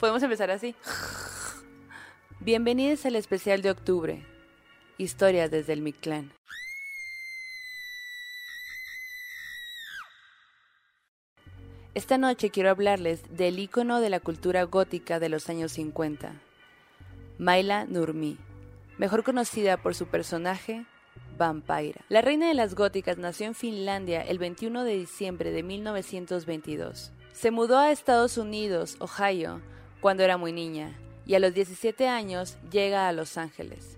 Podemos empezar así. Bienvenidos al especial de octubre. Historias desde el Mictlán. Esta noche quiero hablarles del ícono de la cultura gótica de los años 50, Maila Nurmi, mejor conocida por su personaje Vampira. La reina de las góticas nació en Finlandia el 21 de diciembre de 1922. Se mudó a Estados Unidos, Ohio, cuando era muy niña, y a los 17 años llega a Los Ángeles.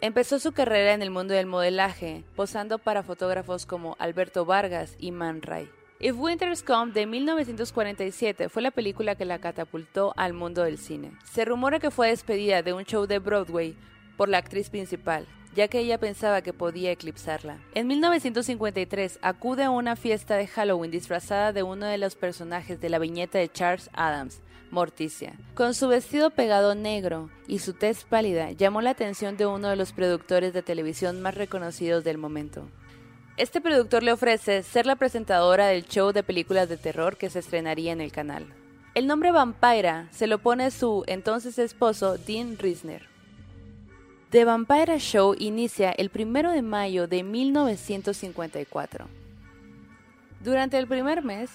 Empezó su carrera en el mundo del modelaje, posando para fotógrafos como Alberto Vargas y Man Ray. If Winters Come de 1947 fue la película que la catapultó al mundo del cine. Se rumora que fue despedida de un show de Broadway por la actriz principal, ya que ella pensaba que podía eclipsarla. En 1953 acude a una fiesta de Halloween disfrazada de uno de los personajes de la viñeta de Charles Adams, Morticia. Con su vestido pegado negro y su tez pálida llamó la atención de uno de los productores de televisión más reconocidos del momento. Este productor le ofrece ser la presentadora del show de películas de terror que se estrenaría en el canal. El nombre Vampira se lo pone su entonces esposo Dean Risner. The Vampire Show inicia el 1 de mayo de 1954. Durante el primer mes,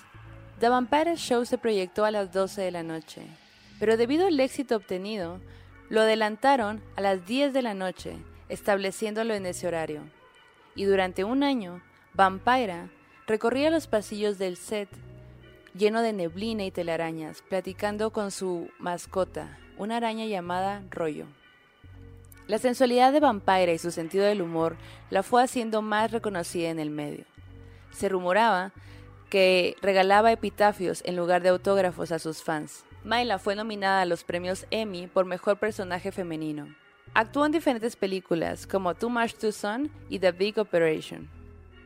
The Vampire Show se proyectó a las 12 de la noche, pero debido al éxito obtenido, lo adelantaron a las 10 de la noche, estableciéndolo en ese horario y durante un año, Vampira recorría los pasillos del set lleno de neblina y telarañas, platicando con su mascota, una araña llamada Rollo. La sensualidad de Vampira y su sentido del humor la fue haciendo más reconocida en el medio. Se rumoraba que regalaba epitafios en lugar de autógrafos a sus fans. Myla fue nominada a los premios Emmy por Mejor Personaje Femenino. Actuó en diferentes películas como Too Much Too Soon y The Big Operation.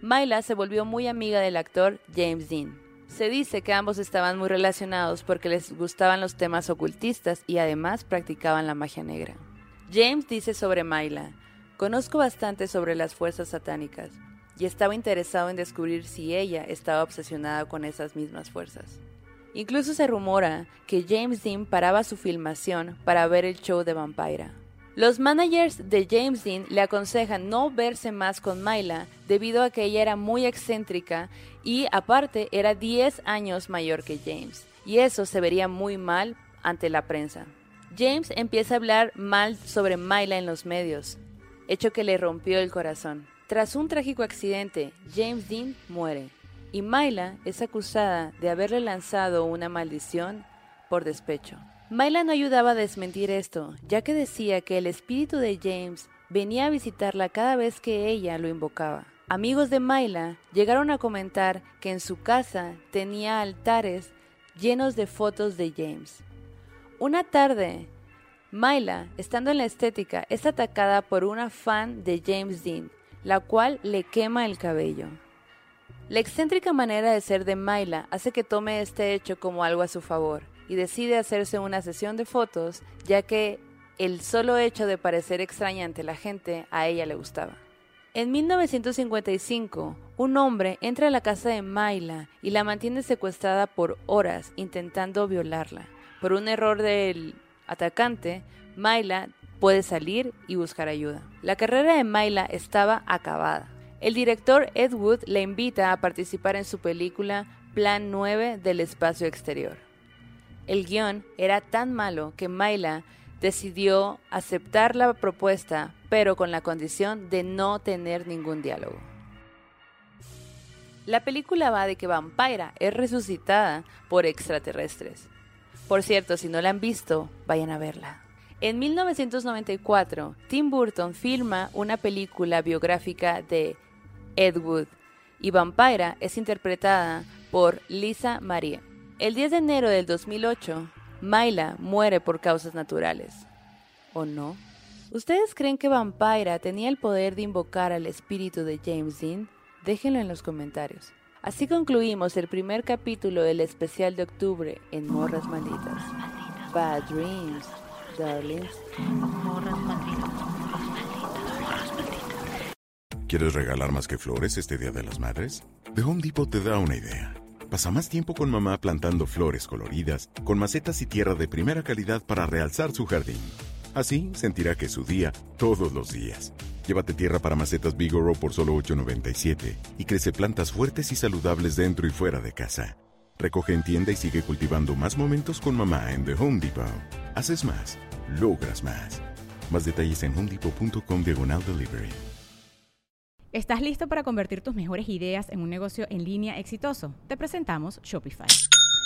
Myla se volvió muy amiga del actor James Dean. Se dice que ambos estaban muy relacionados porque les gustaban los temas ocultistas y además practicaban la magia negra. James dice sobre Myla, conozco bastante sobre las fuerzas satánicas y estaba interesado en descubrir si ella estaba obsesionada con esas mismas fuerzas. Incluso se rumora que James Dean paraba su filmación para ver el show de Vampira. Los managers de James Dean le aconsejan no verse más con Myla debido a que ella era muy excéntrica y aparte era 10 años mayor que James, y eso se vería muy mal ante la prensa. James empieza a hablar mal sobre Myla en los medios, hecho que le rompió el corazón. Tras un trágico accidente, James Dean muere y Myla es acusada de haberle lanzado una maldición por despecho. Myla no ayudaba a desmentir esto, ya que decía que el espíritu de James venía a visitarla cada vez que ella lo invocaba. Amigos de Myla llegaron a comentar que en su casa tenía altares llenos de fotos de James. Una tarde, Myla, estando en la estética, es atacada por una fan de James Dean, la cual le quema el cabello. La excéntrica manera de ser de Myla hace que tome este hecho como algo a su favor y decide hacerse una sesión de fotos, ya que el solo hecho de parecer extraña ante la gente a ella le gustaba. En 1955, un hombre entra a la casa de Myla y la mantiene secuestrada por horas intentando violarla. Por un error del atacante, Myla puede salir y buscar ayuda. La carrera de Myla estaba acabada. El director Ed Wood le invita a participar en su película Plan 9 del espacio exterior. El guion era tan malo que Myla decidió aceptar la propuesta, pero con la condición de no tener ningún diálogo. La película va de que Vampira es resucitada por extraterrestres. Por cierto, si no la han visto, vayan a verla. En 1994, Tim Burton filma una película biográfica de Ed Wood y Vampira es interpretada por Lisa Marie. El 10 de enero del 2008, Myla muere por causas naturales. ¿O no? ¿Ustedes creen que Vampira tenía el poder de invocar al espíritu de James Dean? Déjenlo en los comentarios. Así concluimos el primer capítulo del especial de octubre en Morras Malditas. Bad Dreams, darlings. ¿Quieres regalar más que flores este Día de las Madres? The Home Depot te da una idea. Pasa más tiempo con mamá plantando flores coloridas, con macetas y tierra de primera calidad para realzar su jardín. Así sentirá que es su día todos los días. Llévate tierra para macetas Bigoro por solo $8.97 y crece plantas fuertes y saludables dentro y fuera de casa. Recoge en tienda y sigue cultivando más momentos con mamá en The Home Depot. Haces más, logras más. Más detalles en homedepot.com diagonal delivery. ¿Estás listo para convertir tus mejores ideas en un negocio en línea exitoso? Te presentamos Shopify.